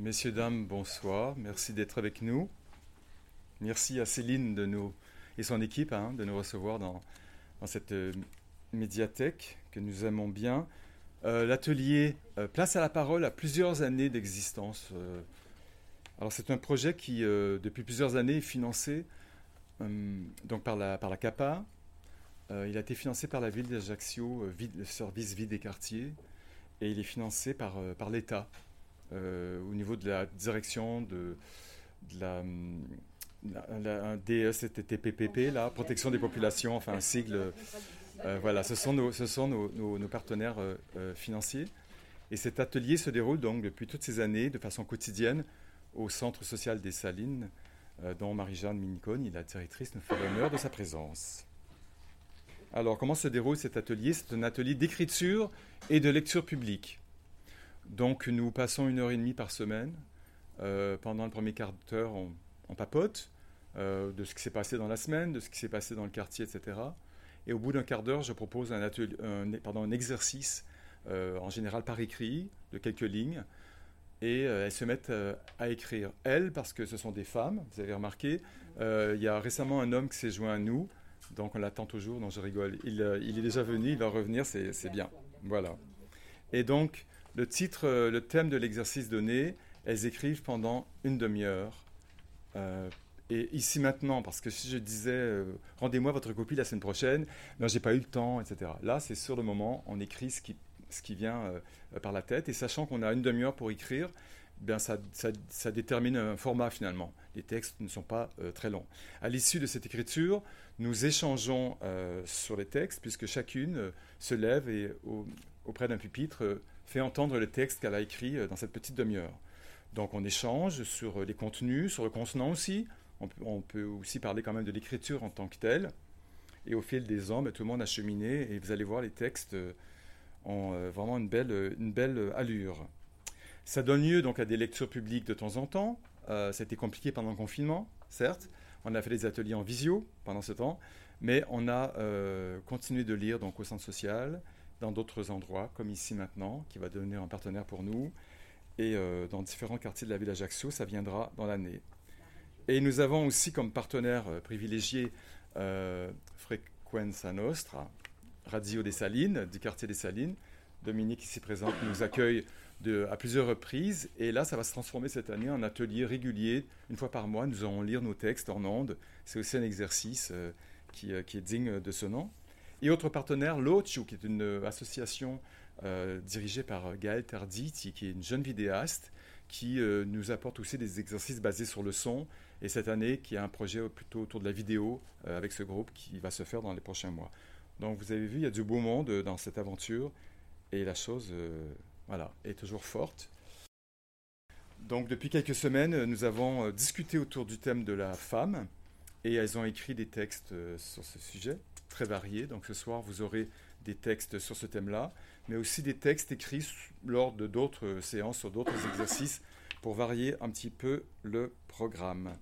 Messieurs, dames, bonsoir. Merci d'être avec nous. Merci à Céline et son équipe hein, de nous recevoir dans, cette euh, médiathèque que nous aimons bien. Euh, l'atelier euh, Place à la parole a plusieurs années d'existence. alors c'est un projet qui, depuis plusieurs années, est financé donc par la, par CAPA. il a été financé par la ville d'Ajaccio, le service vie des quartiers, et il est financé par l'État. Euh, au niveau de la direction de, la, la, DSTPPP, la protection des populations, enfin un sigle. Euh, voilà, ce sont nos, ce sont nos, nos, partenaires euh, financiers. Et cet atelier se déroule donc depuis toutes ces années de façon quotidienne au Centre social des Salines, dont Marie-Jeanne Minicone, la directrice, nous fait l'honneur de sa présence. Alors, comment se déroule cet atelier? C'est un atelier d'écriture et de lecture publique. Donc nous passons une heure et demie par semaine. Euh, pendant le premier quart d'heure, on, papote euh, de ce qui s'est passé dans la semaine, de ce qui s'est passé dans le quartier, etc. Et au bout d'un quart d'heure, je propose un, exercice, euh, en général par écrit, de quelques lignes. Et elles se mettent à écrire. Elles, parce que ce sont des femmes, vous avez remarqué. il y a récemment un homme qui s'est joint à nous, donc on l'attend toujours, donc je rigole. Il, est déjà venu, il va revenir, c'est bien. Voilà. Et donc, le titre, euh, le thème de l'exercice donné, elles écrivent pendant une demi-heure. Euh, et ici maintenant, parce que si je disais euh, rendez-moi votre copie la semaine prochaine, non, j'ai pas eu le temps, etc. Là, c'est sur le moment, on écrit ce qui, ce qui vient par la tête, et sachant qu'on a une demi-heure pour écrire, bien ça, ça, détermine un format finalement. Les textes ne sont pas très longs. À l'issue de cette écriture, nous échangeons sur les textes, puisque chacune se lève et auprès d'un pupitre fait entendre le texte qu'elle a écrit euh, dans cette petite demi-heure. Donc on échange sur euh, les contenus, sur le contenant aussi. On peut, aussi parler quand même de l'écriture en tant que telle. Et au fil des ans, ben, tout le monde a cheminé et vous allez voir les textes euh, ont vraiment une belle, une belle allure. Ça donne lieu donc à des lectures publiques de temps en temps. ça a été compliqué pendant le confinement, certes. On a fait des ateliers en visio pendant ce temps, mais on a continué de lire donc au centre social dans d'autres endroits, comme ici maintenant, qui va devenir un partenaire pour nous, et euh, dans différents quartiers de la ville d'Ajaccio, ça viendra dans l'année. Et nous avons aussi comme partenaire euh, privilégié euh, Frequenza Nostra, Radio des Salines, du quartier des Salines. Dominique, ici présente, nous accueille à plusieurs reprises. Et là, ça va se transformer cette année en atelier régulier. Une fois par mois, nous allons lire nos textes en ondes. C'est aussi un exercice qui, qui, est digne de ce nom. Et autre partenaire, l'Ochu, qui est une euh, association euh, dirigée par Gaël Tarditi, qui est une jeune vidéaste, qui euh, nous apporte aussi des exercices basés sur le son. Et cette année, qui a un projet plutôt autour de la vidéo avec ce groupe qui va se faire dans les prochains mois. Donc vous avez vu, il y a du beau monde dans cette aventure. Et la chose, voilà, est toujours forte. Donc depuis quelques semaines, nous avons discuté autour du thème de la femme. Et elles ont écrit des textes sur ce sujet très variés. Donc ce soir, vous aurez des textes sur ce thème-là, mais aussi des textes écrits lors de d'autres séances, sur d'autres exercices, pour varier un petit peu le programme.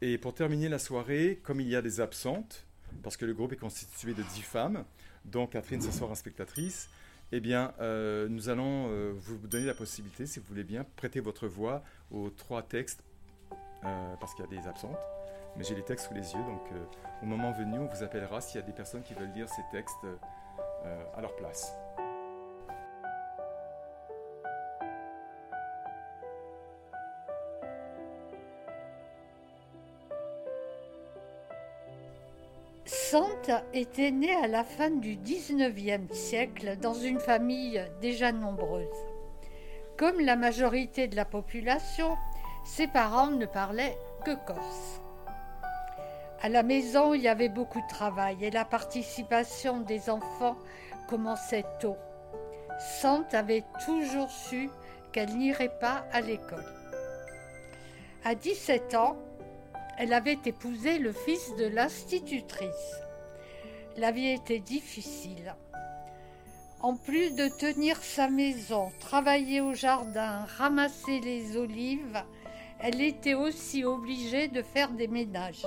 Et pour terminer la soirée, comme il y a des absentes, parce que le groupe est constitué de dix femmes, dont Catherine ce soir spectatrice, eh bien, euh, nous allons euh, vous donner la possibilité, si vous voulez bien, prêter votre voix aux trois textes, euh, parce qu'il y a des absentes mais j'ai les textes sous les yeux, donc euh, au moment venu, on vous appellera s'il y a des personnes qui veulent lire ces textes euh, à leur place. Sante était née à la fin du XIXe siècle dans une famille déjà nombreuse. Comme la majorité de la population, ses parents ne parlaient que corse. À la maison, il y avait beaucoup de travail et la participation des enfants commençait tôt. Sante avait toujours su qu'elle n'irait pas à l'école. À 17 ans, elle avait épousé le fils de l'institutrice. La vie était difficile. En plus de tenir sa maison, travailler au jardin, ramasser les olives, elle était aussi obligée de faire des ménages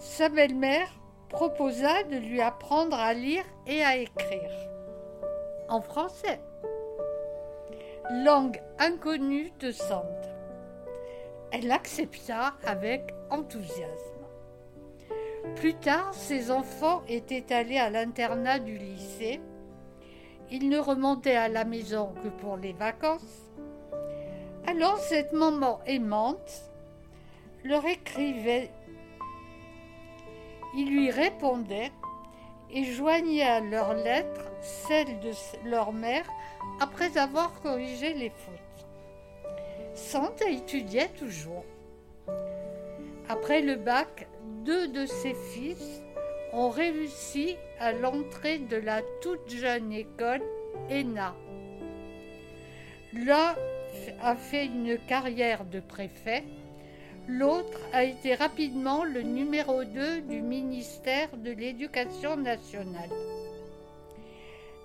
sa belle-mère proposa de lui apprendre à lire et à écrire en français. langue inconnue de Sand. Elle accepta avec enthousiasme. Plus tard, ses enfants étaient allés à l'internat du lycée. Ils ne remontaient à la maison que pour les vacances. Alors cette maman aimante leur écrivait, ils lui répondaient et joignaient à leurs lettres celles de leur mère après avoir corrigé les fautes. Santa étudiait toujours. Après le bac, deux de ses fils ont réussi à l'entrée de la toute jeune école ENA. L'un a fait une carrière de préfet, l'autre a été rapidement le numéro 2 du ministère de l'Éducation nationale.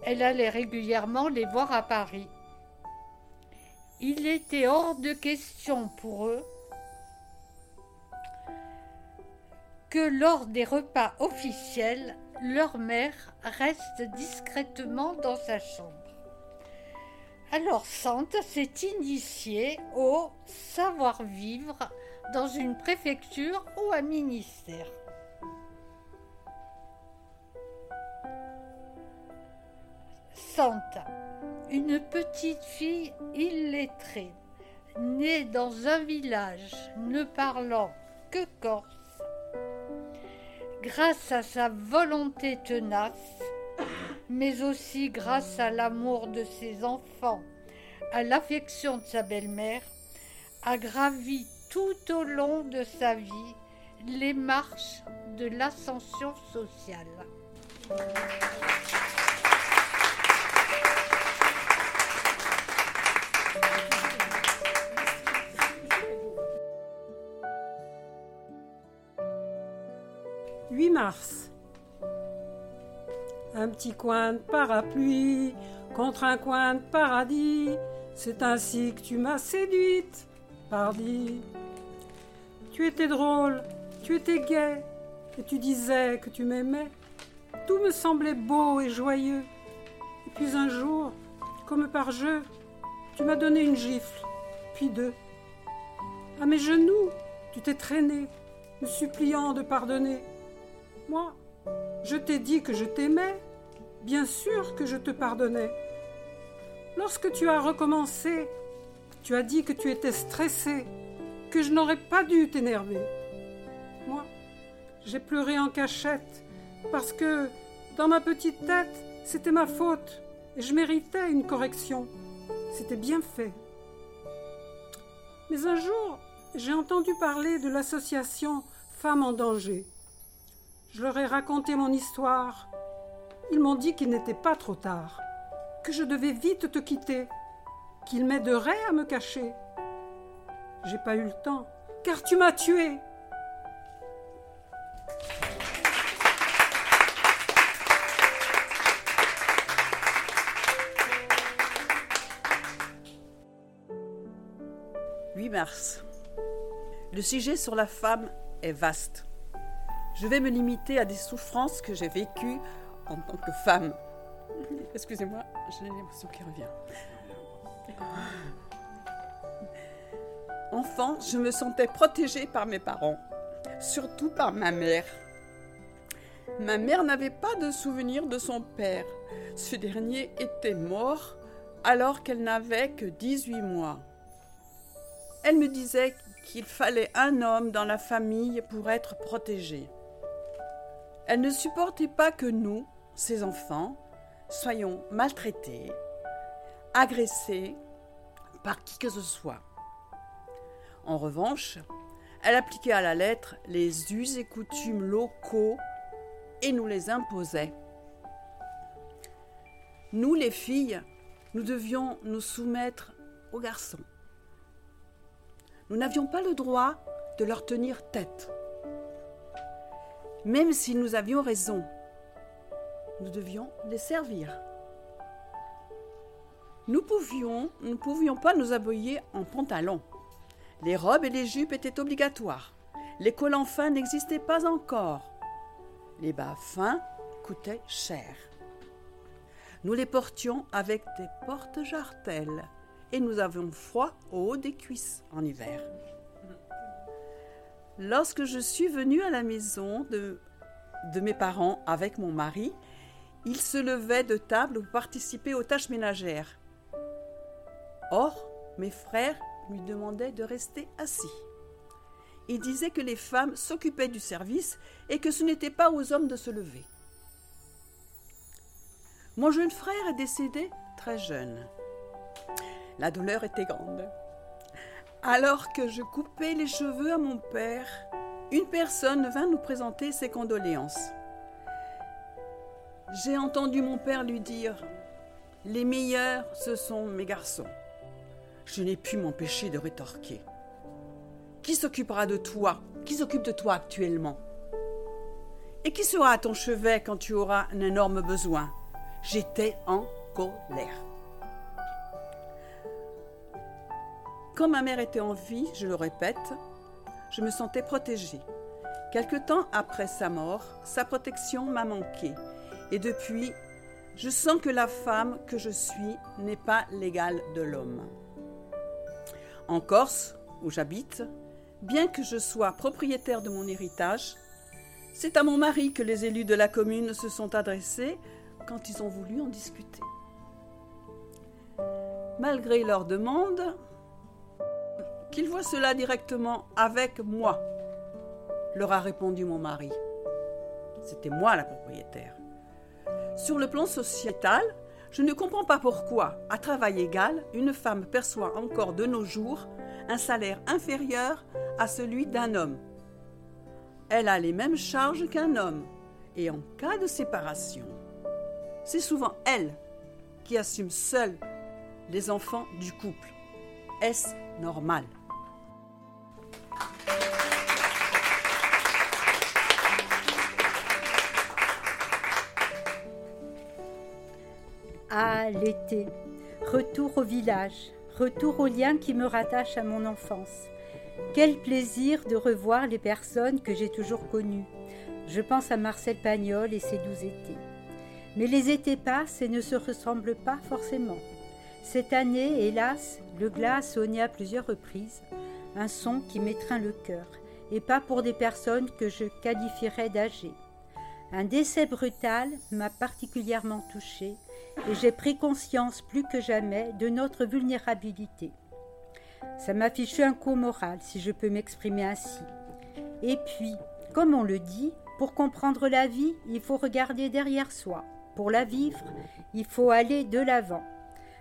Elle allait régulièrement les voir à Paris. Il était hors de question pour eux que lors des repas officiels, leur mère reste discrètement dans sa chambre. Alors Sante s'est initiée au savoir-vivre dans une préfecture ou un ministère. Santa, une petite fille illettrée, née dans un village ne parlant que corse, grâce à sa volonté tenace, mais aussi grâce à l'amour de ses enfants, à l'affection de sa belle-mère, a gravi tout au long de sa vie les marches de l'ascension sociale. 8 mars. Un petit coin de parapluie contre un coin de paradis, c'est ainsi que tu m'as séduite, pardi. Tu étais drôle, tu étais gai, et tu disais que tu m'aimais. Tout me semblait beau et joyeux. Et puis un jour, comme par jeu, tu m'as donné une gifle, puis deux. À mes genoux, tu t'es traîné, me suppliant de pardonner. Moi, je t'ai dit que je t'aimais, bien sûr que je te pardonnais. Lorsque tu as recommencé, tu as dit que tu étais stressé, que je n'aurais pas dû t'énerver. Moi, j'ai pleuré en cachette, parce que, dans ma petite tête, c'était ma faute, et je méritais une correction. C'était bien fait. Mais un jour, j'ai entendu parler de l'association Femmes en danger. Je leur ai raconté mon histoire. Ils m'ont dit qu'il n'était pas trop tard, que je devais vite te quitter, qu'ils m'aideraient à me cacher. J'ai pas eu le temps, car tu m'as tué. « 8 mars. Le sujet sur la femme est vaste. Je vais me limiter à des souffrances que j'ai vécues en tant que femme. Excusez-moi, j'ai l'émotion qui revient. Je me sentais protégée par mes parents, surtout par ma mère. Ma mère n'avait pas de souvenir de son père. Ce dernier était mort alors qu'elle n'avait que 18 mois. Elle me disait qu'il fallait un homme dans la famille pour être protégée. Elle ne supportait pas que nous, ses enfants, soyons maltraités, agressés par qui que ce soit. En revanche, elle appliquait à la lettre les us et coutumes locaux et nous les imposait. Nous, les filles, nous devions nous soumettre aux garçons. Nous n'avions pas le droit de leur tenir tête même si nous avions raison. Nous devions les servir. Nous ne pouvions pas nous habiller en pantalon. Les robes et les jupes étaient obligatoires. Les collants fins n'existaient pas encore. Les bas fins coûtaient cher. Nous les portions avec des porte-jartelles et nous avons froid au haut des cuisses en hiver. Lorsque je suis venue à la maison de, de mes parents avec mon mari, il se levait de table pour participer aux tâches ménagères. Or, mes frères lui demandaient de rester assis. Il disait que les femmes s'occupaient du service et que ce n'était pas aux hommes de se lever. Mon jeune frère est décédé très jeune. La douleur était grande. Alors que je coupais les cheveux à mon père, une personne vint nous présenter ses condoléances. J'ai entendu mon père lui dire Les meilleurs, ce sont mes garçons. Je n'ai pu m'empêcher de rétorquer. Qui s'occupera de toi? Qui s'occupe de toi actuellement? Et qui sera à ton chevet quand tu auras un énorme besoin? J'étais en colère. Quand ma mère était en vie, je le répète, je me sentais protégée. Quelque temps après sa mort, sa protection m'a manqué. Et depuis, je sens que la femme que je suis n'est pas l'égale de l'homme. En Corse, où j'habite, bien que je sois propriétaire de mon héritage, c'est à mon mari que les élus de la commune se sont adressés quand ils ont voulu en discuter. Malgré leur demande, qu'ils voient cela directement avec moi, leur a répondu mon mari. C'était moi la propriétaire. Sur le plan sociétal, je ne comprends pas pourquoi, à travail égal, une femme perçoit encore de nos jours un salaire inférieur à celui d'un homme. Elle a les mêmes charges qu'un homme, et en cas de séparation, c'est souvent elle qui assume seule les enfants du couple. Est-ce normal? Ah, l'été. Retour au village, retour aux liens qui me rattachent à mon enfance. Quel plaisir de revoir les personnes que j'ai toujours connues. Je pense à Marcel Pagnol et ses douze étés. Mais les étés passent et ne se ressemblent pas forcément. Cette année, hélas, le glas a sonné à plusieurs reprises, un son qui m'étreint le cœur, et pas pour des personnes que je qualifierais d'âgées. Un décès brutal m'a particulièrement touchée et j'ai pris conscience plus que jamais de notre vulnérabilité. Ça m'a fichu un coup moral, si je peux m'exprimer ainsi. Et puis, comme on le dit, pour comprendre la vie, il faut regarder derrière soi. Pour la vivre, il faut aller de l'avant.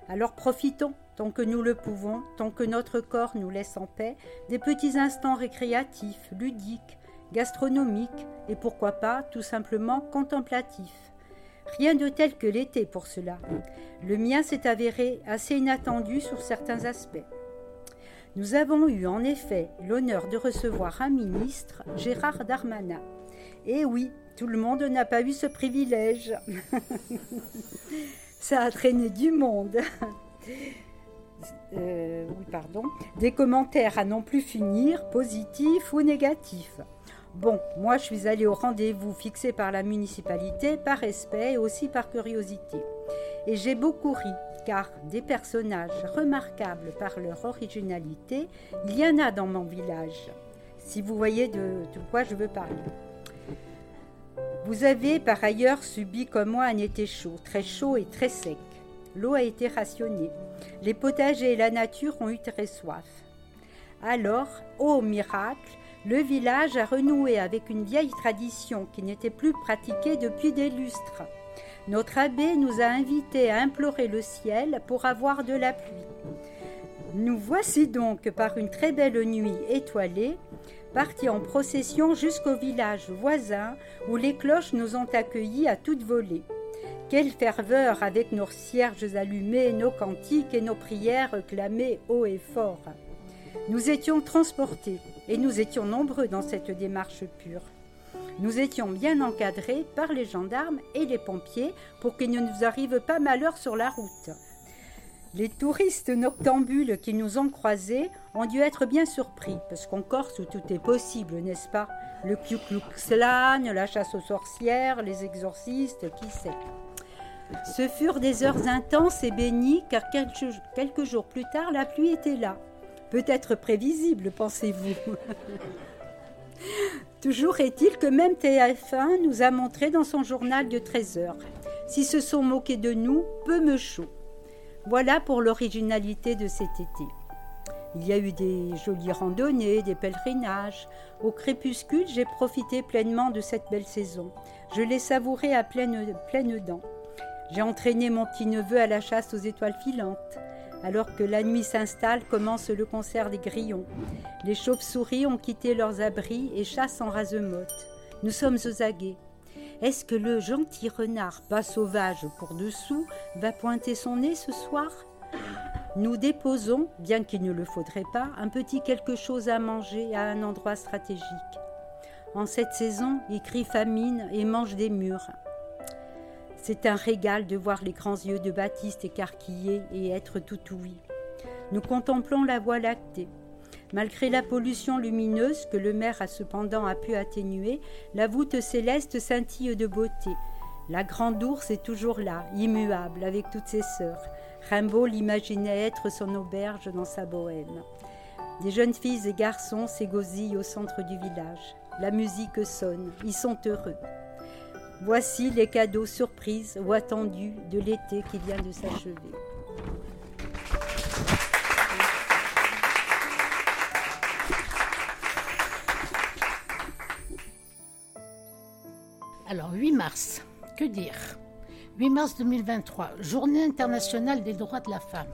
Alors profitons, tant que nous le pouvons, tant que notre corps nous laisse en paix, des petits instants récréatifs, ludiques, gastronomiques et pourquoi pas tout simplement contemplatifs. Rien de tel que l'été pour cela. Le mien s'est avéré assez inattendu sur certains aspects. Nous avons eu en effet l'honneur de recevoir un ministre, Gérard Darmanin. Et oui, tout le monde n'a pas eu ce privilège. Ça a traîné du monde. Euh, oui, pardon. Des commentaires à non plus finir, positifs ou négatifs. Bon, moi je suis allée au rendez-vous fixé par la municipalité par respect et aussi par curiosité. Et j'ai beaucoup ri, car des personnages remarquables par leur originalité, il y en a dans mon village, si vous voyez de, de quoi je veux parler. Vous avez par ailleurs subi comme moi un été chaud, très chaud et très sec. L'eau a été rationnée. Les potagers et la nature ont eu très soif. Alors, ô miracle, le village a renoué avec une vieille tradition qui n'était plus pratiquée depuis des lustres. Notre abbé nous a invités à implorer le ciel pour avoir de la pluie. Nous voici donc par une très belle nuit étoilée partis en procession jusqu'au village voisin où les cloches nous ont accueillis à toute volée. Quelle ferveur avec nos cierges allumés, nos cantiques et nos prières clamées haut et fort. Nous étions transportés et nous étions nombreux dans cette démarche pure. Nous étions bien encadrés par les gendarmes et les pompiers pour qu'il ne nous arrive pas malheur sur la route. Les touristes noctambules qui nous ont croisés ont dû être bien surpris, parce qu'en Corse tout est possible, n'est-ce pas? Le Klan, la chasse aux sorcières, les exorcistes, qui sait? Ce furent des heures intenses et bénies, car quelques jours plus tard, la pluie était là. Peut-être prévisible, pensez-vous. Toujours est-il que même TF1 nous a montré dans son journal de 13 heures. Si se sont moqués de nous, peu me chaud. Voilà pour l'originalité de cet été. Il y a eu des jolies randonnées, des pèlerinages. Au crépuscule, j'ai profité pleinement de cette belle saison. Je l'ai savourée à pleine, pleine dents. J'ai entraîné mon petit-neveu à la chasse aux étoiles filantes. Alors que la nuit s'installe, commence le concert des grillons. Les chauves-souris ont quitté leurs abris et chassent en rasemotte. Nous sommes aux aguets. Est-ce que le gentil renard, pas sauvage pour dessous, va pointer son nez ce soir? Nous déposons, bien qu'il ne le faudrait pas, un petit quelque chose à manger à un endroit stratégique. En cette saison, il crie famine et mange des murs. C'est un régal de voir les grands yeux de Baptiste écarquillés et être tout ouïe. Nous contemplons la voie lactée. Malgré la pollution lumineuse que le maire a cependant pu atténuer, la voûte céleste scintille de beauté. La grande ours est toujours là, immuable, avec toutes ses sœurs. Rimbaud l'imaginait être son auberge dans sa bohème. Des jeunes filles et garçons s'égosillent au centre du village. La musique sonne, ils sont heureux. Voici les cadeaux surprises ou attendus de l'été qui vient de s'achever. Alors 8 mars, que dire? 8 mars 2023, Journée internationale des droits de la femme.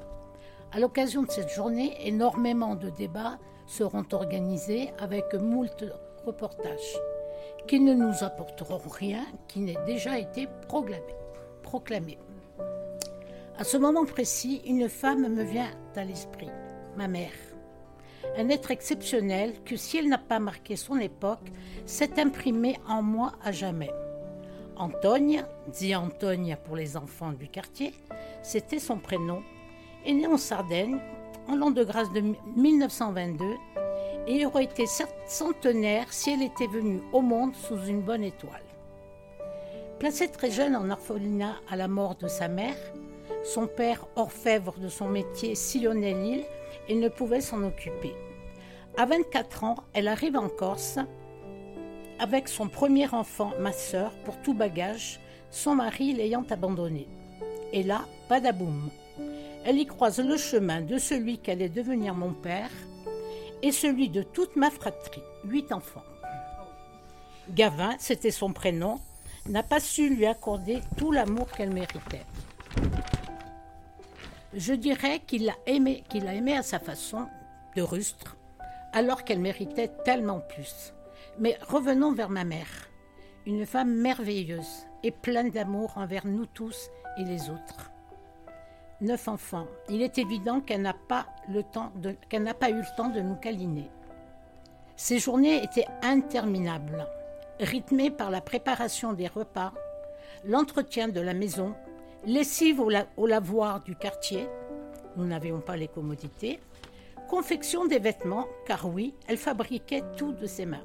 À l'occasion de cette journée, énormément de débats seront organisés avec moult reportages qui ne nous apporteront rien qui n'ait déjà été proclamé. proclamé. À ce moment précis, une femme me vient à l'esprit, ma mère. Un être exceptionnel que si elle n'a pas marqué son époque, s'est imprimé en moi à jamais. Antonia, dit Antonia pour les enfants du quartier, c'était son prénom, est née en Sardaigne en l'an de grâce de 1922 et aurait été centenaire si elle était venue au monde sous une bonne étoile. Placée très jeune en orphelinat à la mort de sa mère, son père, orfèvre de son métier, sillonnait l'île et ne pouvait s'en occuper. À 24 ans, elle arrive en Corse avec son premier enfant, ma sœur, pour tout bagage, son mari l'ayant abandonnée. Et là, badaboum. Elle y croise le chemin de celui qu'allait devenir mon père et celui de toute ma fratrie, huit enfants. Gavin, c'était son prénom, n'a pas su lui accorder tout l'amour qu'elle méritait. Je dirais qu'il l'a aimé, qu'il a aimé à sa façon, de rustre, alors qu'elle méritait tellement plus. Mais revenons vers ma mère, une femme merveilleuse et pleine d'amour envers nous tous et les autres. Neuf enfants. Il est évident qu'elle n'a pas, pas eu le temps de nous câliner. Ces journées étaient interminables, rythmées par la préparation des repas, l'entretien de la maison, lessive au, au lavoir du quartier, nous n'avions pas les commodités, confection des vêtements, car oui, elle fabriquait tout de ses mains.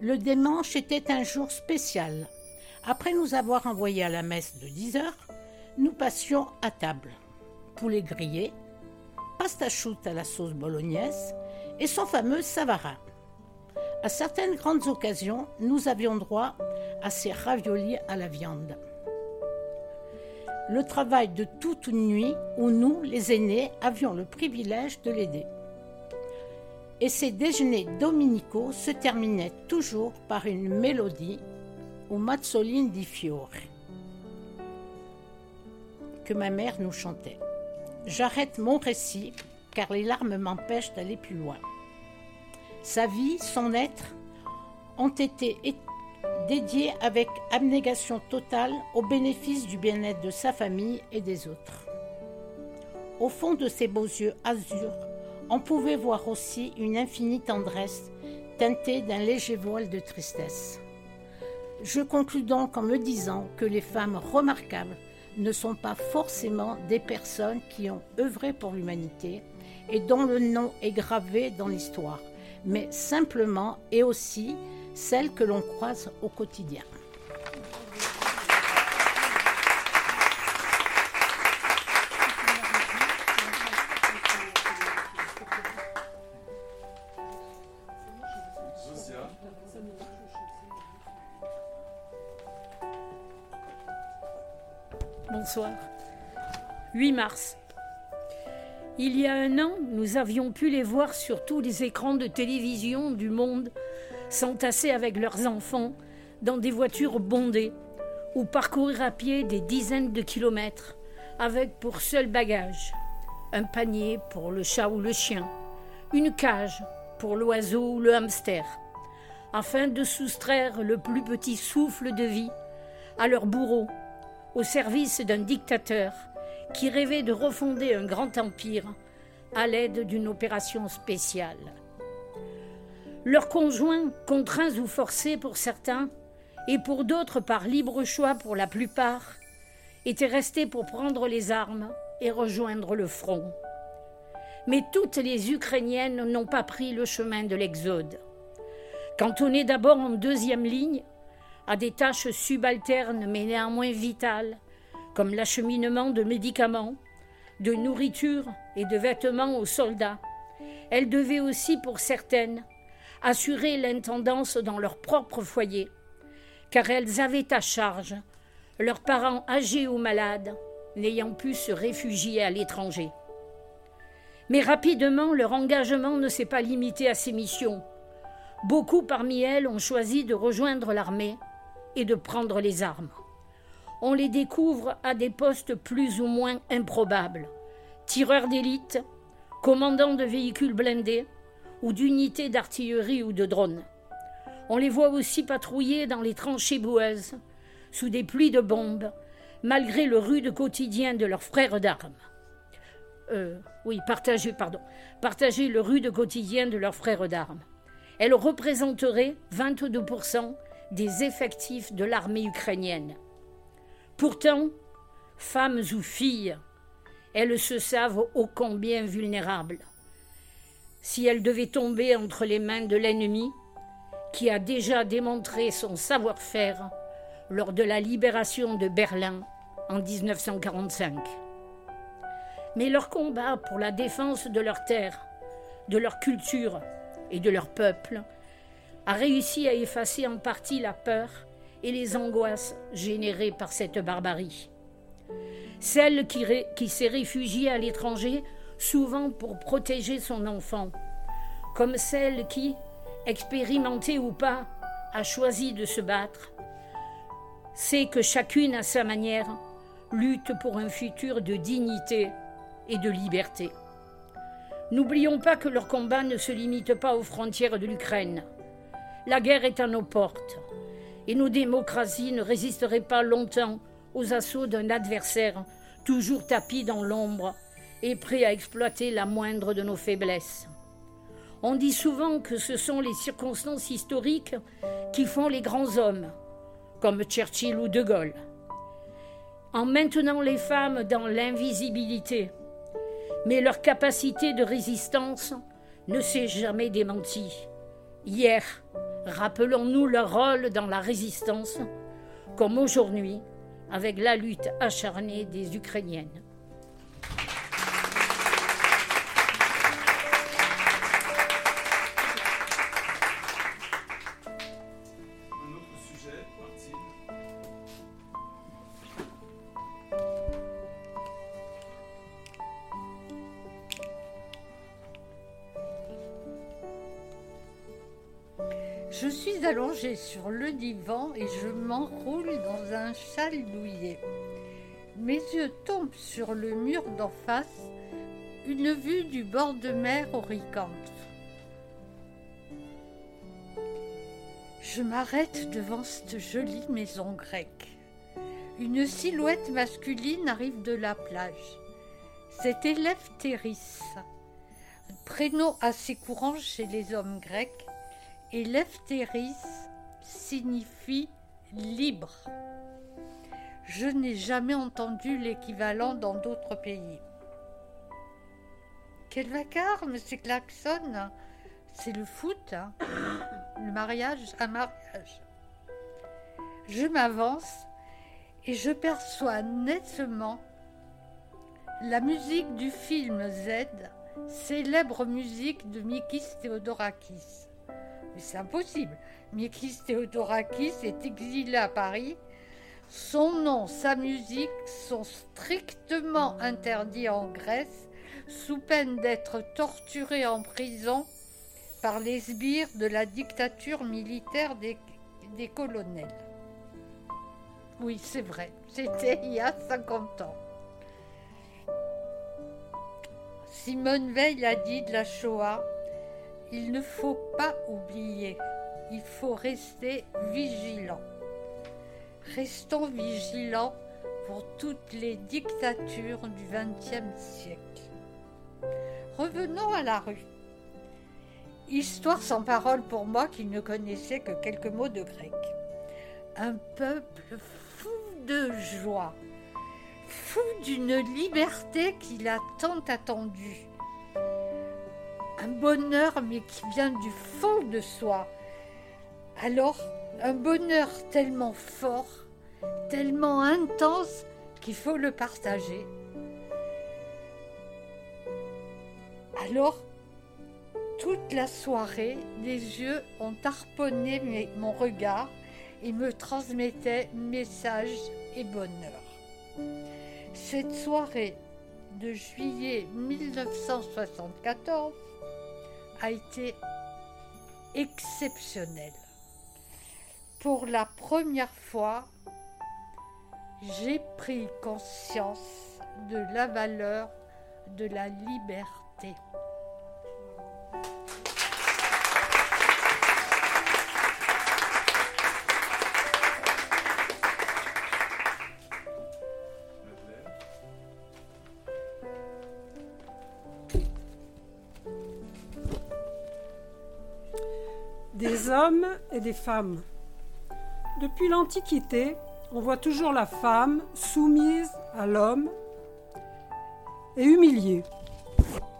Le dimanche était un jour spécial. Après nous avoir envoyés à la messe de 10 heures, nous passions à table. Poulet grillé, pasta choute à la sauce bolognaise et son fameux savarin. À certaines grandes occasions, nous avions droit à ces raviolis à la viande. Le travail de toute une nuit où nous, les aînés, avions le privilège de l'aider et ces déjeuners dominicaux se terminaient toujours par une mélodie ou Mazzolin di Fiore que ma mère nous chantait. J'arrête mon récit car les larmes m'empêchent d'aller plus loin. Sa vie, son être ont été dédiés avec abnégation totale au bénéfice du bien-être de sa famille et des autres. Au fond de ses beaux yeux azur, on pouvait voir aussi une infinie tendresse teintée d'un léger voile de tristesse. Je conclus donc en me disant que les femmes remarquables ne sont pas forcément des personnes qui ont œuvré pour l'humanité et dont le nom est gravé dans l'histoire, mais simplement et aussi celles que l'on croise au quotidien. Bonsoir. 8 mars. Il y a un an, nous avions pu les voir sur tous les écrans de télévision du monde, s'entasser avec leurs enfants dans des voitures bondées ou parcourir à pied des dizaines de kilomètres avec pour seul bagage un panier pour le chat ou le chien, une cage pour l'oiseau ou le hamster, afin de soustraire le plus petit souffle de vie à leur bourreau, au service d'un dictateur qui rêvait de refonder un grand empire à l'aide d'une opération spéciale. Leurs conjoints, contraints ou forcés pour certains, et pour d'autres par libre choix pour la plupart, étaient restés pour prendre les armes et rejoindre le front. Mais toutes les Ukrainiennes n'ont pas pris le chemin de l'exode. Cantonnées d'abord en deuxième ligne, à des tâches subalternes mais néanmoins vitales, comme l'acheminement de médicaments, de nourriture et de vêtements aux soldats. Elles devaient aussi, pour certaines, assurer l'intendance dans leur propre foyer, car elles avaient à charge leurs parents âgés ou malades, n'ayant pu se réfugier à l'étranger. Mais rapidement, leur engagement ne s'est pas limité à ces missions. Beaucoup parmi elles ont choisi de rejoindre l'armée et de prendre les armes on les découvre à des postes plus ou moins improbables. Tireurs d'élite, commandants de véhicules blindés ou d'unités d'artillerie ou de drones. On les voit aussi patrouiller dans les tranchées boueuses, sous des pluies de bombes, malgré le rude quotidien de leurs frères d'armes. Euh, oui, partager, pardon, partager le rude quotidien de leurs frères d'armes. Elles représenteraient 22% des effectifs de l'armée ukrainienne. Pourtant, femmes ou filles, elles se savent ô combien vulnérables. Si elles devaient tomber entre les mains de l'ennemi, qui a déjà démontré son savoir-faire lors de la libération de Berlin en 1945. Mais leur combat pour la défense de leur terre, de leur culture et de leur peuple a réussi à effacer en partie la peur et les angoisses générées par cette barbarie. Celle qui, s'est réfugiée à l'étranger, souvent pour protéger son enfant, comme celle qui, expérimentée ou pas, a choisi de se battre, sait que chacune à sa manière lutte pour un futur de dignité et de liberté. N'oublions pas que leur combat ne se limite pas aux frontières de l'Ukraine. La guerre est à nos portes et nos démocraties ne résisteraient pas longtemps aux assauts d'un adversaire toujours tapi dans l'ombre et prêt à exploiter la moindre de nos faiblesses. On dit souvent que ce sont les circonstances historiques qui font les grands hommes, comme Churchill ou De Gaulle. En maintenant les femmes dans l'invisibilité, mais leur capacité de résistance ne s'est jamais démentie. Hier, Rappelons-nous leur rôle dans la résistance, comme aujourd'hui avec la lutte acharnée des Ukrainiennes. Sur le divan et je m'enroule dans un châle douillet. Mes yeux tombent sur le mur d'en face, une vue du bord de mer horricante. Je m'arrête devant cette jolie maison grecque. Une silhouette masculine arrive de la plage. C'est Eleftheris, prénom assez courant chez les hommes grecs et Lefteris signifie libre. Je n'ai jamais entendu l'équivalent dans d'autres pays. Quel vacarme, c'est klaxon C'est le foot, hein. le mariage, un mariage. Je m'avance et je perçois nettement la musique du film Z, célèbre musique de Mikis Theodorakis. Mais c'est impossible. Mikis Theodorakis est exilé à Paris Son nom, sa musique sont strictement interdits en Grèce, sous peine d'être torturé en prison par les sbires de la dictature militaire des, des colonels. Oui, c'est vrai, c'était il y a 50 ans. Simone Veil a dit de la Shoah, il ne faut pas oublier, il faut rester vigilant. Restons vigilants pour toutes les dictatures du XXe siècle. Revenons à la rue. Histoire sans parole pour moi qui ne connaissais que quelques mots de grec. Un peuple fou de joie, fou d'une liberté qu'il a tant attendue. Un bonheur mais qui vient du fond de soi. Alors, un bonheur tellement fort, tellement intense qu'il faut le partager. Alors, toute la soirée, les yeux ont harponné mon regard et me transmettaient messages et bonheur. Cette soirée de juillet 1974 a été exceptionnelle. Pour la première fois, j'ai pris conscience de la valeur de la liberté. Des hommes et des femmes. Depuis l'Antiquité, on voit toujours la femme soumise à l'homme et humiliée.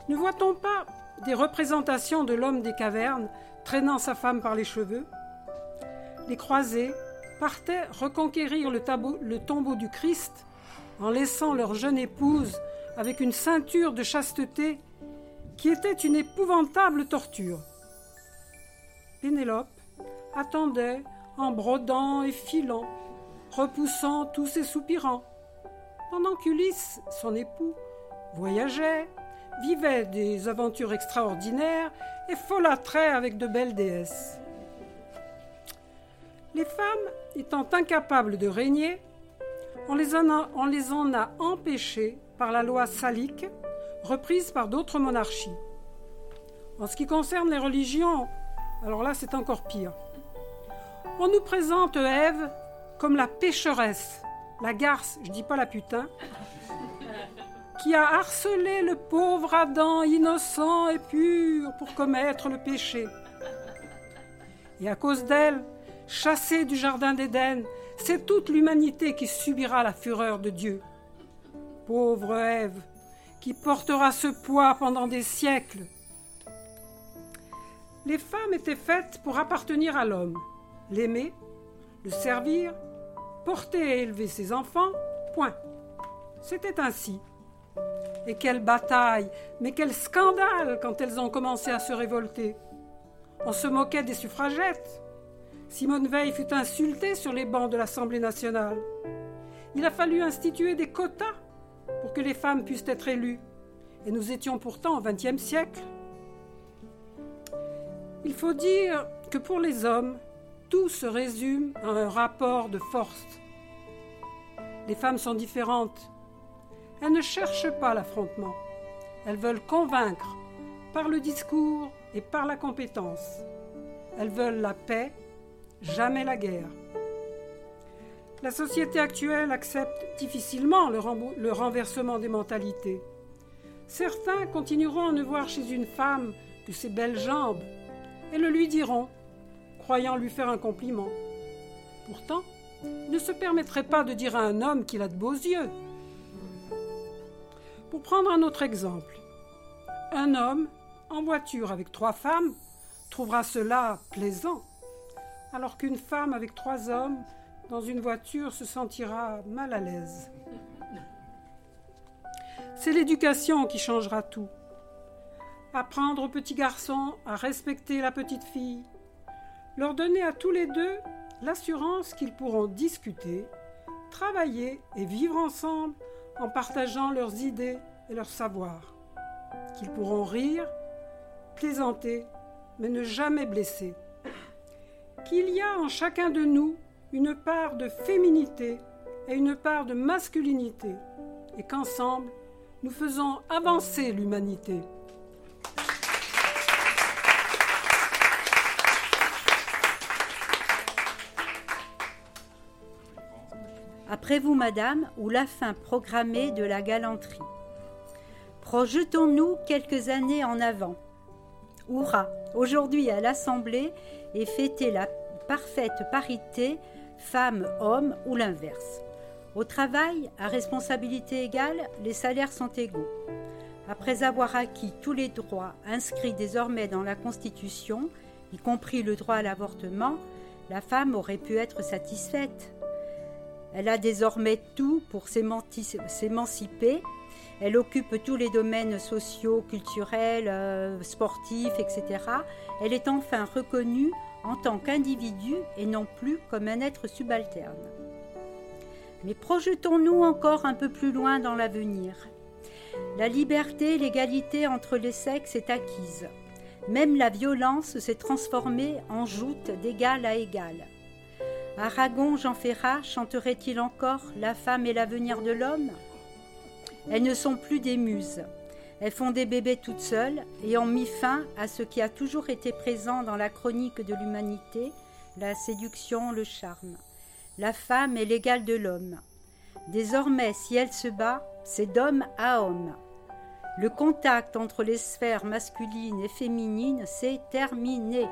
Ne voit-on pas des représentations de l'homme des cavernes traînant sa femme par les cheveux? Les croisés partaient reconquérir le, tombeau du Christ en laissant leur jeune épouse avec une ceinture de chasteté qui était une épouvantable torture. Pénélope attendait en brodant et filant, repoussant tous ses soupirants, pendant qu'Ulysse, son époux, voyageait, vivait des aventures extraordinaires et folâtrait avec de belles déesses. Les femmes étant incapables de régner, on les, en a, on les en a empêchées par la loi salique, reprise par d'autres monarchies. En ce qui concerne les religions, alors là c'est encore pire. On nous présente Ève comme la pécheresse, la garce, je dis pas la putain, qui a harcelé le pauvre Adam innocent et pur pour commettre le péché. Et à cause d'elle, chassée du jardin d'Éden, c'est toute l'humanité qui subira la fureur de Dieu. Pauvre Ève, qui portera ce poids pendant des siècles. Les femmes étaient faites pour appartenir à l'homme, l'aimer, le servir, porter et élever ses enfants, point. C'était ainsi. Et quelle bataille, mais quel scandale quand elles ont commencé à se révolter. On se moquait des suffragettes. Simone Veil fut insultée sur les bancs de l'Assemblée nationale. Il a fallu instituer des quotas pour que les femmes puissent être élues. Et nous étions pourtant au XXe siècle. Il faut dire que pour les hommes, tout se résume à un rapport de force. Les femmes sont différentes. Elles ne cherchent pas l'affrontement. Elles veulent convaincre par le discours et par la compétence. Elles veulent la paix, jamais la guerre. La société actuelle accepte difficilement le, renversement des mentalités. Certains continueront à ne voir chez une femme que ses belles jambes et le lui diront, croyant lui faire un compliment. Pourtant, il ne se permettrait pas de dire à un homme qu'il a de beaux yeux. Pour prendre un autre exemple, un homme en voiture avec trois femmes trouvera cela plaisant, alors qu'une femme avec trois hommes dans une voiture se sentira mal à l'aise. C'est l'éducation qui changera tout apprendre aux petits garçons à respecter la petite fille, leur donner à tous les deux l'assurance qu'ils pourront discuter travailler et vivre ensemble en partageant leurs idées et leurs savoirs. Qu'ils pourront rire, plaisanter, mais ne jamais blesser. Qu'il y a en chacun de nous une part de féminité et une part de masculinité, et qu'ensemble, nous faisons avancer l'humanité. Après vous, madame, ou la fin programmée de la galanterie. Projetons-nous quelques années en avant. Hurrah Aujourd'hui à l'Assemblée est fêtée la parfaite parité femmes-hommes ou l'inverse. Au travail, à responsabilité égale, les salaires sont égaux. Après avoir acquis tous les droits inscrits désormais dans la Constitution, y compris le droit à l'avortement, la femme aurait pu être satisfaite. Elle a désormais tout pour s'émanciper. Elle occupe tous les domaines sociaux, culturels, euh, sportifs, etc. Elle est enfin reconnue en tant qu'individu et non plus comme un être subalterne. Mais projetons-nous encore un peu plus loin dans l'avenir. La liberté, l'égalité entre les sexes est acquise. Même la violence s'est transformée en joute d'égal à égal. Aragon Jean Ferrat chanterait-il encore La femme et l'avenir de l'homme? Elles ne sont plus des muses. Elles font des bébés toutes seules et ont mis fin à ce qui a toujours été présent dans la chronique de l'humanité, la séduction, le charme. La femme est l'égale de l'homme. Désormais, si elle se bat, c'est d'homme à homme. Le contact entre les sphères masculines et féminines s'est terminé.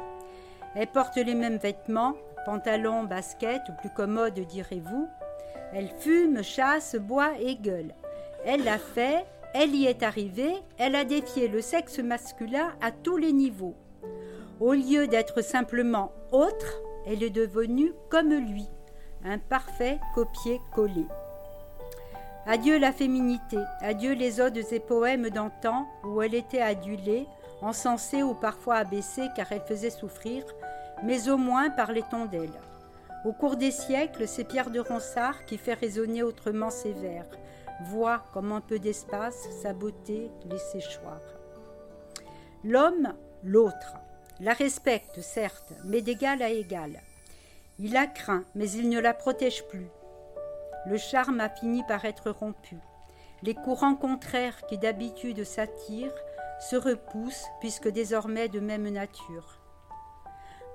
Elles portent les mêmes vêtements, pantalon, basket, ou plus commode direz-vous. Elle fume, chasse, boit et gueule. Elle l'a fait, elle y est arrivée, elle a défié le sexe masculin à tous les niveaux. Au lieu d'être simplement autre, elle est devenue comme lui, un parfait copier-coller. Adieu la féminité, adieu les odes et poèmes d'antan où elle était adulée, encensée ou parfois abaissée car elle faisait souffrir, mais au moins parlait-on d'elle. Au cours des siècles, c'est Pierre de Ronsard qui fait résonner autrement ses vers, voit comme un peu d'espace sa beauté les séchoir. L'homme, l'autre, la respecte certes, mais d'égal à égal. Il la craint, mais il ne la protège plus. Le charme a fini par être rompu. Les courants contraires qui d'habitude s'attirent se repoussent puisque désormais de même nature.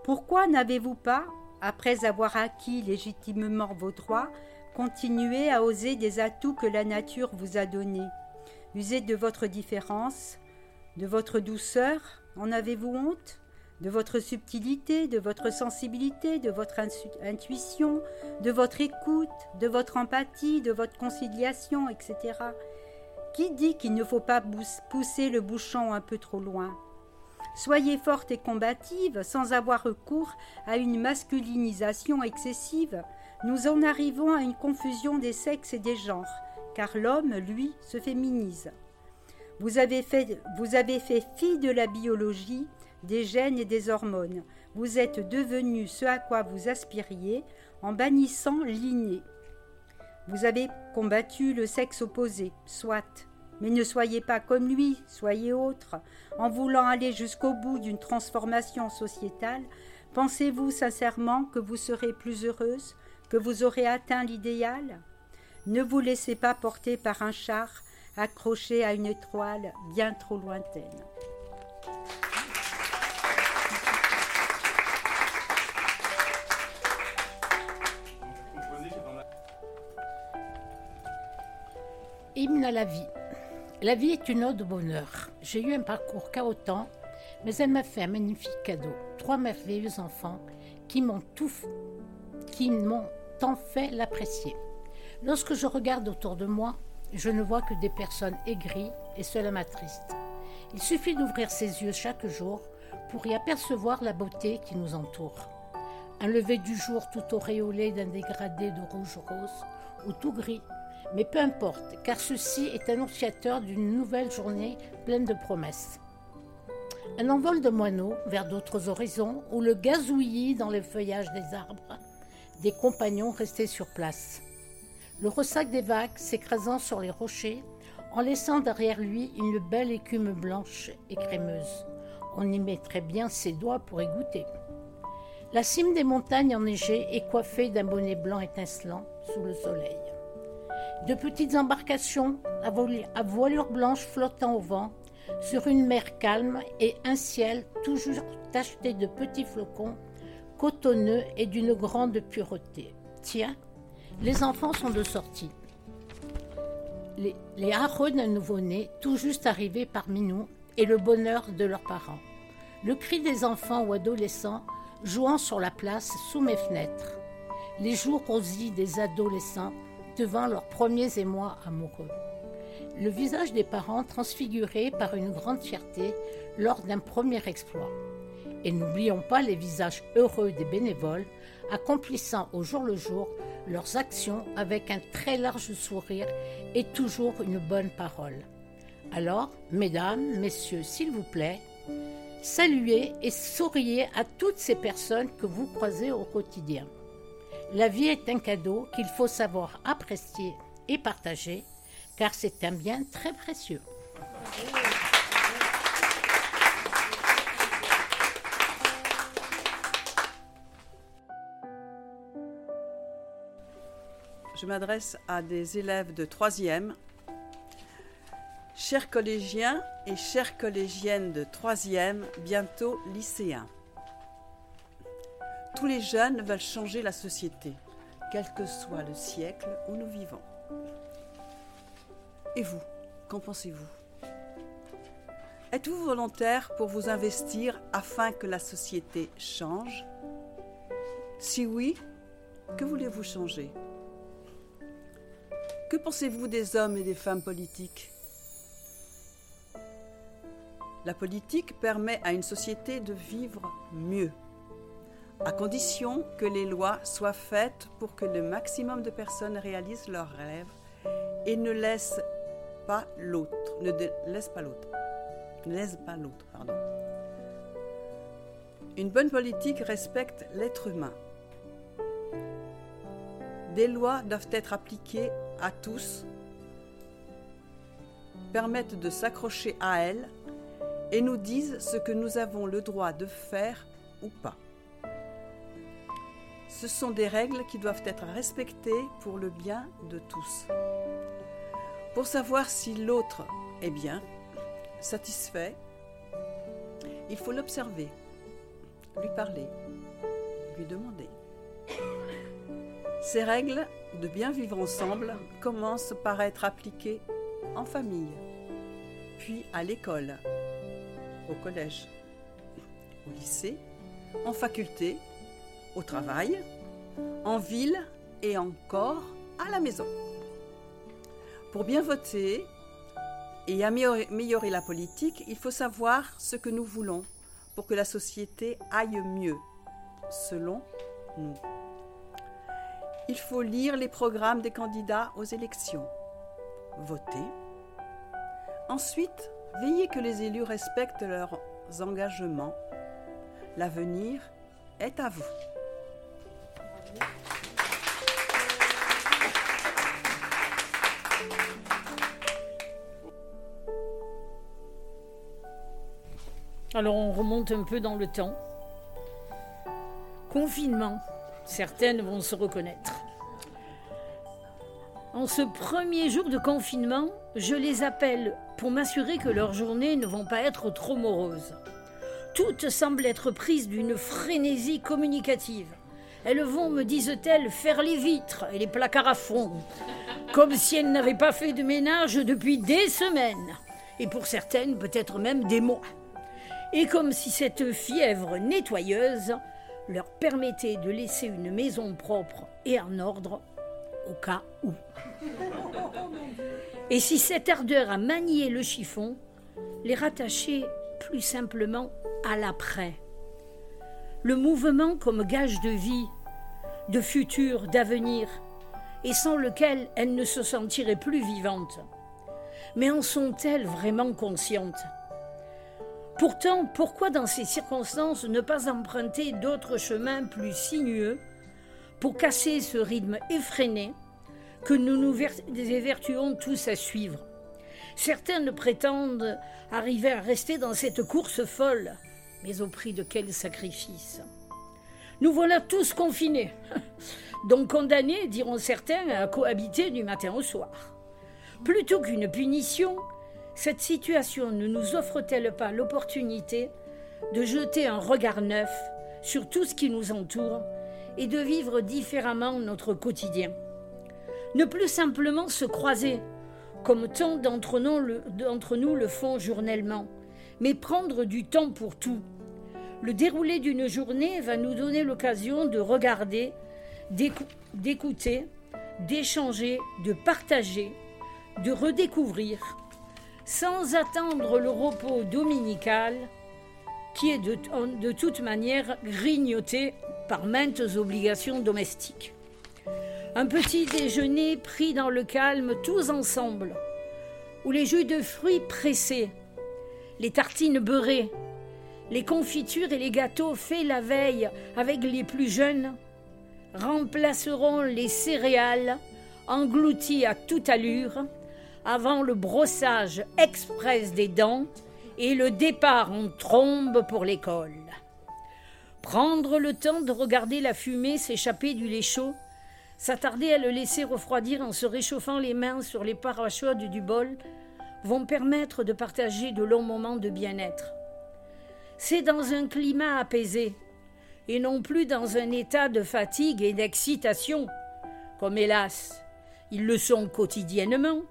Pourquoi n'avez-vous pas, après avoir acquis légitimement vos droits, continué à oser des atouts que la nature vous a donnés Usez de votre différence, de votre douceur, en avez-vous honte De votre subtilité, de votre sensibilité, de votre intuition, de votre écoute, de votre empathie, de votre conciliation, etc. Qui dit qu'il ne faut pas pousser le bouchon un peu trop loin Soyez forte et combative sans avoir recours à une masculinisation excessive. Nous en arrivons à une confusion des sexes et des genres, car l'homme, lui, se féminise. Vous avez, fait, vous fi de la biologie, des gènes et des hormones. Vous êtes devenu ce à quoi vous aspiriez en bannissant l'inné. Vous avez combattu le sexe opposé, soit, mais ne soyez pas comme lui, soyez autre. En voulant aller jusqu'au bout d'une transformation sociétale, pensez-vous sincèrement que vous serez plus heureuse, que vous aurez atteint l'idéal? Ne vous laissez pas porter par un char accroché à une étoile bien trop lointaine. Hymne à la vie. La vie est une ode au bonheur. J'ai eu un parcours chaotant, mais elle m'a fait un magnifique cadeau. Trois merveilleux enfants qui m'ont tout, qui m'ont tant fait l'apprécier. Lorsque je regarde autour de moi, je ne vois que des personnes aigries et cela m'attriste. Il suffit d'ouvrir ses yeux chaque jour pour y apercevoir la beauté qui nous entoure. Un lever du jour tout auréolé d'un dégradé de rouge rose ou tout gris mais peu importe, car ceci est annonciateur d'une nouvelle journée pleine de promesses. Un envol de moineaux vers d'autres horizons où le gazouillis dans les feuillages des arbres, des compagnons restés sur place. le ressac des vagues s'écrasant sur les rochers, en laissant derrière lui une belle écume blanche et crémeuse. On y mettrait bien ses doigts pour y goûter. La cime des montagnes enneigées est coiffée d'un bonnet blanc étincelant sous le soleil. De petites embarcations à voilure blanche flottant au vent sur une mer calme et un ciel toujours tacheté de petits flocons, cotonneux et d'une grande pureté. Tiens, les enfants sont de sortie. Les, les d'un nouveau-né, tout juste arrivés parmi nous, et le bonheur de leurs parents. Le cri des enfants ou adolescents jouant sur la place sous mes fenêtres. Les jours rosis des adolescents devant leurs premiers émois amoureux le visage des parents transfiguré par une grande fierté lors d'un premier exploit. Et n'oublions pas les visages heureux des bénévoles, accomplissant au jour le jour leurs actions avec un très large sourire et toujours une bonne parole. Alors, mesdames, messieurs, s'il vous plaît, saluez et souriez à toutes ces personnes que vous croisez au quotidien. La vie est un cadeau qu'il faut savoir apprécier et partager car c'est un bien très précieux. Je m'adresse à des élèves de troisième. Chers collégiens et chères collégiennes de troisième, bientôt lycéens. Tous les jeunes veulent changer la société, quel que soit le siècle où nous vivons. Et vous, qu'en pensez-vous? Êtes-vous volontaire pour vous investir afin que la société change? Si oui, que voulez-vous changer? Que pensez-vous des hommes et des femmes politiques? La politique permet à une société de vivre mieux, à condition que les lois soient faites pour que le maximum de personnes réalisent leurs rêves et ne laissent pas l'autre, ne pas l'autre. Pas l'autre, pardon. Une bonne politique respecte l'être humain. Des lois doivent être appliquées à tous, permettent de s'accrocher à elles et nous disent ce que nous avons le droit de faire ou pas. Ce sont des règles qui doivent être respectées pour le bien de tous. Pour savoir si l'autre est bien, satisfait, il faut l'observer, lui parler, lui demander. Ces règles de bien vivre ensemble commencent par être appliquées en famille, puis à l'école, au collège, au lycée, en faculté, au travail, en ville et encore à la maison. Pour bien voter et améliorer la politique, il faut savoir ce que nous voulons pour que la société aille mieux, selon nous. Il faut lire les programmes des candidats aux élections, voter. Ensuite, veiller que les élus respectent leurs engagements. L'avenir est à vous. Alors on remonte un peu dans le temps. Confinement, certaines vont se reconnaître. En ce premier jour de confinement, je les appelle pour m'assurer que leurs journées ne vont pas être trop moroses. Toutes semblent être prises d'une frénésie communicative. Elles vont, me disent-elles, faire les vitres et les placards à fond, comme si elles n'avaient pas fait de ménage depuis des semaines, et pour certaines peut-être même des mois et comme si cette fièvre nettoyeuse leur permettait de laisser une maison propre et en ordre au cas où. Et si cette ardeur à manier le chiffon les rattachait plus simplement à l'après. Le mouvement comme gage de vie, de futur, d'avenir, et sans lequel elles ne se sentiraient plus vivantes. Mais en sont-elles vraiment conscientes? Pourtant, pourquoi dans ces circonstances ne pas emprunter d'autres chemins plus sinueux pour casser ce rythme effréné que nous nous évertuons tous à suivre? Certains ne prétendent arriver à rester dans cette course folle, mais au prix de quel sacrifice Nous voilà tous confinés, donc condamnés, diront certains, à cohabiter du matin au soir. Plutôt qu'une punition, cette situation ne nous offre-t-elle pas l'opportunité de jeter un regard neuf sur tout ce qui nous entoure et de vivre différemment notre quotidien? Ne plus simplement se croiser, comme tant d'entre nous, le font journellement, mais prendre du temps pour tout. Le déroulé d'une journée va nous donner l'occasion de regarder, d'écouter, d'échanger, de partager, de redécouvrir sans attendre le repos dominical qui est de, toute manière grignoté par maintes obligations domestiques. Un petit déjeuner pris dans le calme tous ensemble, où les jus de fruits pressés, les tartines beurrées, les confitures et les gâteaux faits la veille avec les plus jeunes remplaceront les céréales englouties à toute allure avant le brossage express des dents et le départ en trombe pour l'école. Prendre le temps de regarder la fumée s'échapper du lait chaud, s'attarder à le laisser refroidir en se réchauffant les mains sur les parachutes du bol, vont permettre de partager de longs moments de bien-être. C'est dans un climat apaisé, et non plus dans un état de fatigue et d'excitation, comme hélas, ils le sont quotidiennement,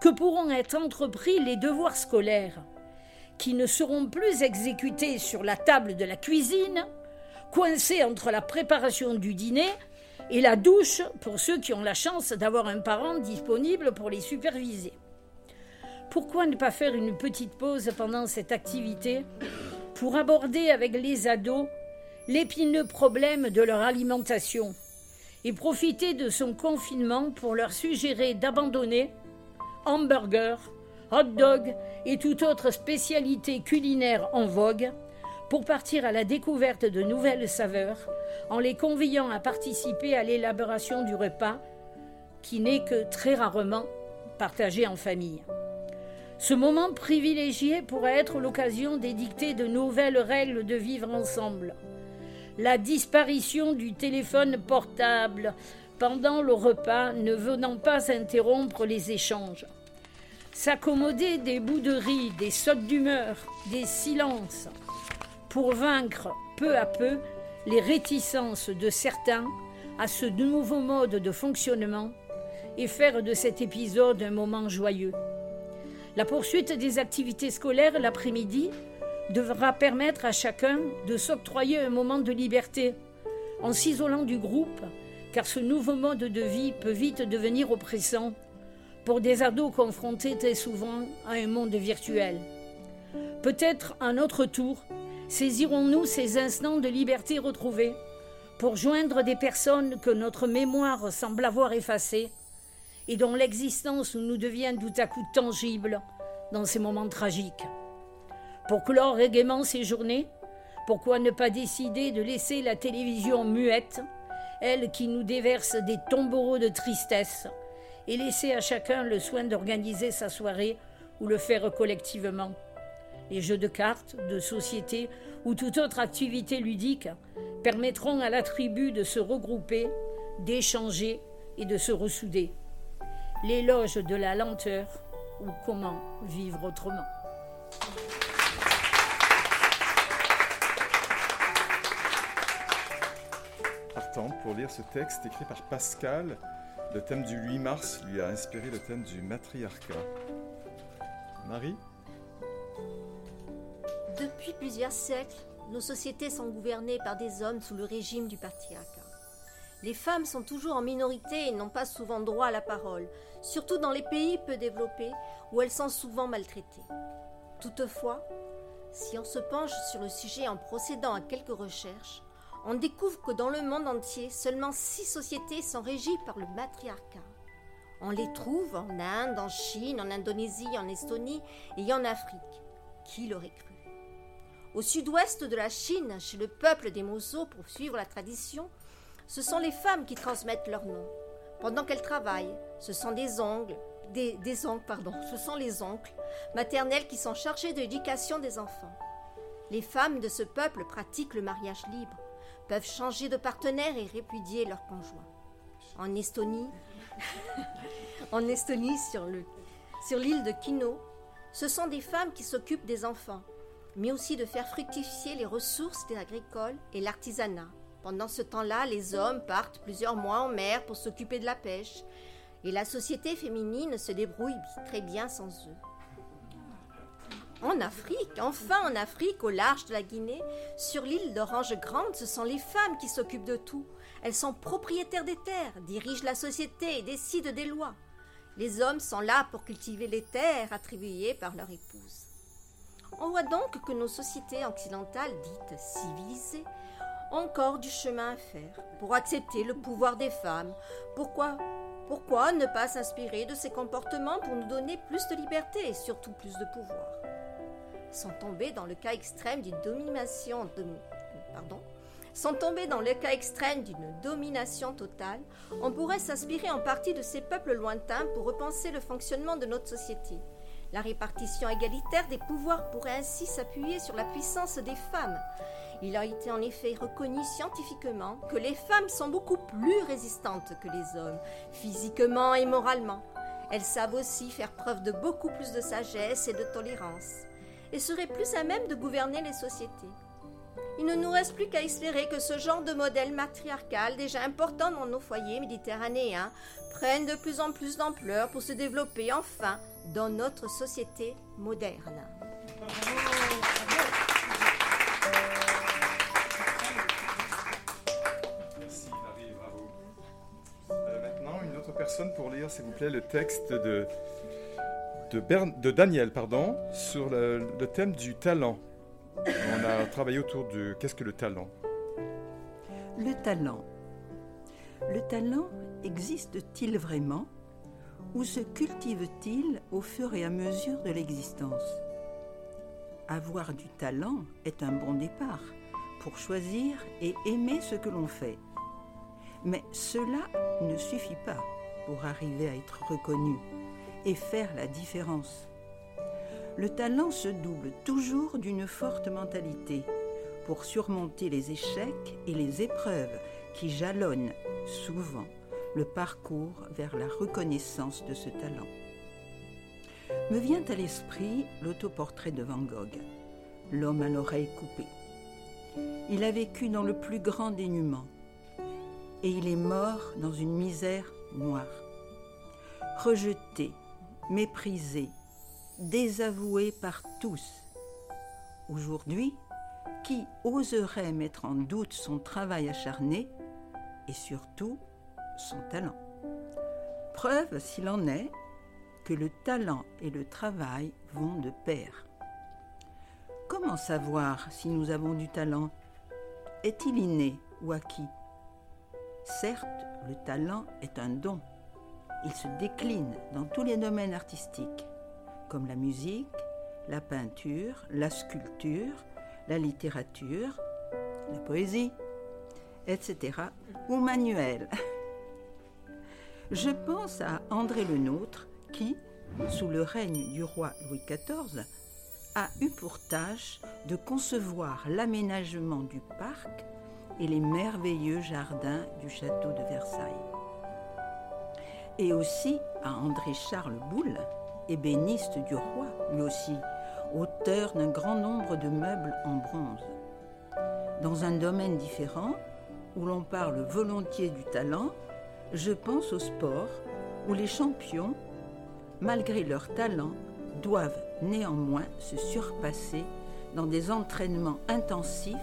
que pourront être entrepris les devoirs scolaires, qui ne seront plus exécutés sur la table de la cuisine, coincés entre la préparation du dîner et la douche pour ceux qui ont la chance d'avoir un parent disponible pour les superviser. Pourquoi ne pas faire une petite pause pendant cette activité pour aborder avec les ados l'épineux problème de leur alimentation et profiter de son confinement pour leur suggérer d'abandonner hamburgers, hot dogs et toute autre spécialité culinaire en vogue pour partir à la découverte de nouvelles saveurs en les conviant à participer à l'élaboration du repas qui n'est que très rarement partagé en famille. Ce moment privilégié pourrait être l'occasion d'édicter de nouvelles règles de vivre ensemble. La disparition du téléphone portable pendant le repas, ne venant pas interrompre les échanges. S'accommoder des bouderies, des sautes d'humeur, des silences, pour vaincre peu à peu les réticences de certains à ce nouveau mode de fonctionnement et faire de cet épisode un moment joyeux. La poursuite des activités scolaires l'après-midi devra permettre à chacun de s'octroyer un moment de liberté en s'isolant du groupe car ce nouveau mode de vie peut vite devenir oppressant pour des ados confrontés très souvent à un monde virtuel. Peut-être à notre tour saisirons-nous ces instants de liberté retrouvés pour joindre des personnes que notre mémoire semble avoir effacées et dont l'existence nous devient tout à coup tangible dans ces moments tragiques. Pour clore gaiement ces journées, pourquoi ne pas décider de laisser la télévision muette elle qui nous déverse des tombereaux de tristesse, et laisser à chacun le soin d'organiser sa soirée ou le faire collectivement. Les jeux de cartes, de société ou toute autre activité ludique permettront à la tribu de se regrouper, d'échanger et de se ressouder. L'éloge de la lenteur ou comment vivre autrement. Pour lire ce texte écrit par Pascal. Le thème du 8 mars lui a inspiré le thème du matriarcat. Marie Depuis plusieurs siècles, nos sociétés sont gouvernées par des hommes sous le régime du patriarcat. Les femmes sont toujours en minorité et n'ont pas souvent droit à la parole, surtout dans les pays peu développés où elles sont souvent maltraitées. Toutefois, si on se penche sur le sujet en procédant à quelques recherches, on découvre que dans le monde entier, seulement six sociétés sont régies par le matriarcat. On les trouve en Inde, en Chine, en Indonésie, en Estonie et en Afrique. Qui l'aurait cru? Au sud-ouest de la Chine, chez le peuple des Mozo, pour suivre la tradition, ce sont les femmes qui transmettent leur nom. Pendant qu'elles travaillent, ce sont des ongles, oncles, ce sont les oncles maternels qui sont chargés de l'éducation des enfants. Les femmes de ce peuple pratiquent le mariage libre, peuvent changer de partenaire et répudier leur conjoint. En Estonie, sur l'île de Kino, ce sont des femmes qui s'occupent des enfants, mais aussi de faire fructifier les ressources agricoles et l'artisanat. Pendant ce temps-là, les hommes partent plusieurs mois en mer pour s'occuper de la pêche, et la société féminine se débrouille très bien sans eux. En Afrique, enfin en Afrique, au large de la Guinée, sur l'île d'Orange Grande, ce sont les femmes qui s'occupent de tout. Elles sont propriétaires des terres, dirigent la société et décident des lois. Les hommes sont là pour cultiver les terres attribuées par leur épouse. On voit donc que nos sociétés occidentales dites civilisées ont encore du chemin à faire pour accepter le pouvoir des femmes. Pourquoi Pourquoi ne pas s'inspirer de ces comportements pour nous donner plus de liberté et surtout plus de pouvoir? Sans tomber dans le cas extrême d'une domination pardon, sans tomber dans le cas extrême d'une domination totale, on pourrait s'inspirer en partie de ces peuples lointains pour repenser le fonctionnement de notre société. La répartition égalitaire des pouvoirs pourrait ainsi s'appuyer sur la puissance des femmes. Il a été en effet reconnu scientifiquement que les femmes sont beaucoup plus résistantes que les hommes, physiquement et moralement. Elles savent aussi faire preuve de beaucoup plus de sagesse et de tolérance, et seraient plus à même de gouverner les sociétés. Il ne nous reste plus qu'à espérer que ce genre de modèle matriarcal, déjà important dans nos foyers méditerranéens, prenne de plus en plus d'ampleur pour se développer enfin dans notre société moderne. Euh, personne pour lire, s'il vous plaît, le texte de, de, Daniel pardon, sur le thème du talent. On a travaillé autour de qu'est-ce que le talent? Le talent. Le talent existe-t-il vraiment? Ou se cultive-t-il au fur et à mesure de l'existence? Avoir du talent est un bon départ pour choisir et aimer ce que l'on fait. Mais cela ne suffit pas pour arriver à être reconnu et faire la différence le talent se double toujours d'une forte mentalité pour surmonter les échecs et les épreuves qui jalonnent souvent le parcours vers la reconnaissance de ce talent. Me vient à l'esprit l'autoportrait de Van Gogh, l'homme à l'oreille coupée. Il a vécu dans le plus grand dénuement et il est mort dans une misère noire. Rejeté, méprisé, désavoué par tous. Aujourd'hui, qui oserait mettre en doute son travail acharné et surtout son talent? Preuve, s'il en est, que le talent et le travail vont de pair. Comment savoir si nous avons du talent? Est-il inné ou acquis? Certes, le talent est un don. Il se décline dans tous les domaines artistiques comme la musique, la peinture, la sculpture, la littérature, la poésie, etc. ou manuel. Je pense à André Le Nôtre qui, sous le règne du roi Louis XIV, a eu pour tâche de concevoir l'aménagement du parc et les merveilleux jardins du château de Versailles. Et aussi à André Charles Boulle, ébéniste du roi, lui aussi, auteur d'un grand nombre de meubles en bronze. Dans un domaine différent, où l'on parle volontiers du talent, je pense au sport, où les champions, malgré leur talent, doivent néanmoins se surpasser dans des entraînements intensifs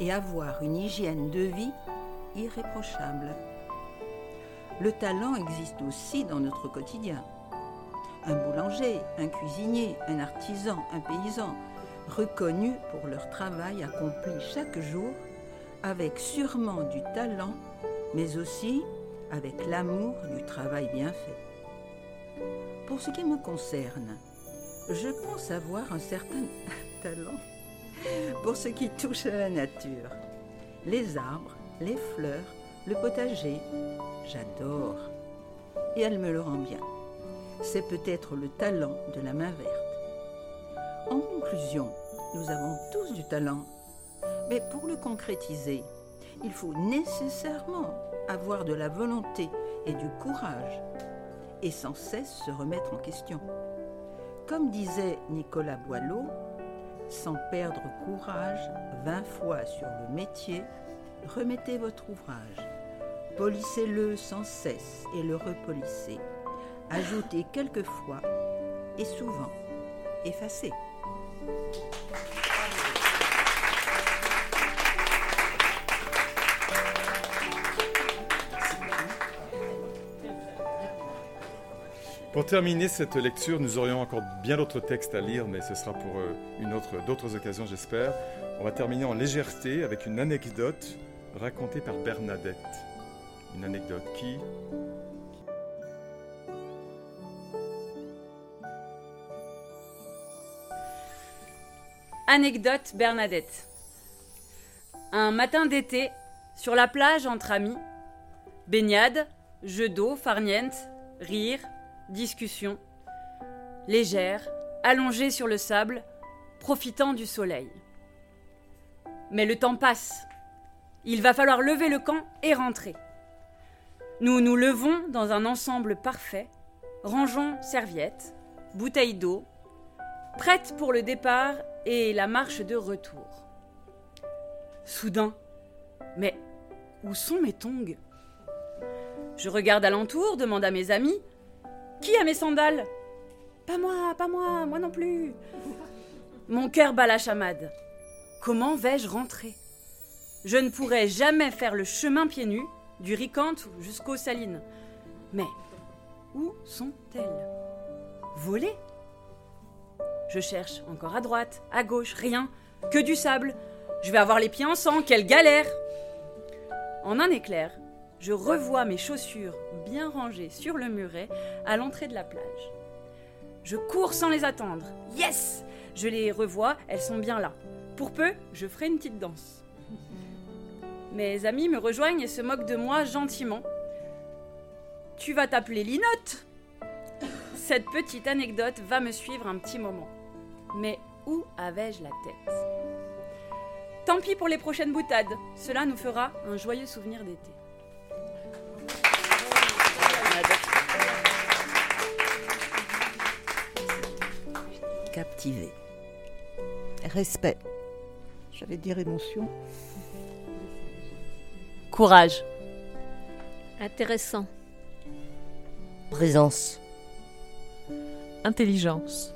et avoir une hygiène de vie irréprochable. Le talent existe aussi dans notre quotidien un boulanger, un cuisinier, un artisan, un paysan, reconnus pour leur travail accompli chaque jour, avec sûrement du talent, mais aussi avec l'amour du travail bien fait. Pour ce qui me concerne, je pense avoir un certain talent pour ce qui touche à la nature. Les arbres, les fleurs, Le potager, j'adore. Et elle me le rend bien. C'est peut-être le talent de la main verte. En conclusion, nous avons tous du talent. Mais pour le concrétiser, il faut nécessairement avoir de la volonté et du courage et sans cesse se remettre en question. Comme disait Nicolas Boileau, sans perdre courage, vingt fois sur le métier, remettez votre ouvrage. Polissez-le sans cesse et le repolissez. Ajoutez quelquefois et souvent effacez. Pour terminer cette lecture, nous aurions encore bien d'autres textes à lire, mais ce sera pour euh, une autre, d'autres occasions, j'espère. On va terminer en légèreté avec une anecdote racontée par Bernadette. Une anecdote qui Anecdote Bernadette. Un matin d'été, sur la plage entre amis, baignade, jeux d'eau, farniente, rire, discussion, légère, allongée sur le sable, profitant du soleil. Mais le temps passe. Il va falloir lever le camp et rentrer. Nous nous levons dans un ensemble parfait, rangeons serviettes, bouteilles d'eau, prêtes pour le départ et la marche de retour. Soudain, mais où sont mes tongs? Je regarde alentour, demande à mes amis Qui a mes sandales? Pas moi, pas moi, moi non plus. Mon cœur bat la chamade. Comment vais-je rentrer? Je ne pourrai jamais faire le chemin pieds nus, du Ricante jusqu'aux Salines. Mais où sont-elles? Volées? Je cherche encore à droite, à gauche, rien, que du sable. Je vais avoir les pieds en sang, quelle galère En un éclair, je revois mes chaussures bien rangées sur le muret à l'entrée de la plage. Je cours sans les attendre. Yes Je les revois, elles sont bien là. Pour peu, je ferai une petite danse. Mes amis me rejoignent et se moquent de moi gentiment. Tu vas t'appeler Linotte Cette petite anecdote va me suivre un petit moment. Mais où avais-je la tête? Tant pis pour les prochaines boutades, cela nous fera un joyeux souvenir d'été. Captivé. Respect. J'allais dire émotion. Courage. Intéressant. Présence. Intelligence.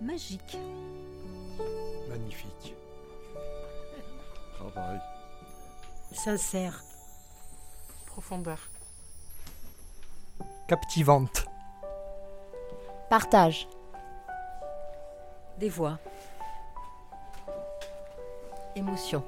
Magique. Magnifique. Travail. Sincère. Profondeur. Captivante. Partage. Des voix. Émotion.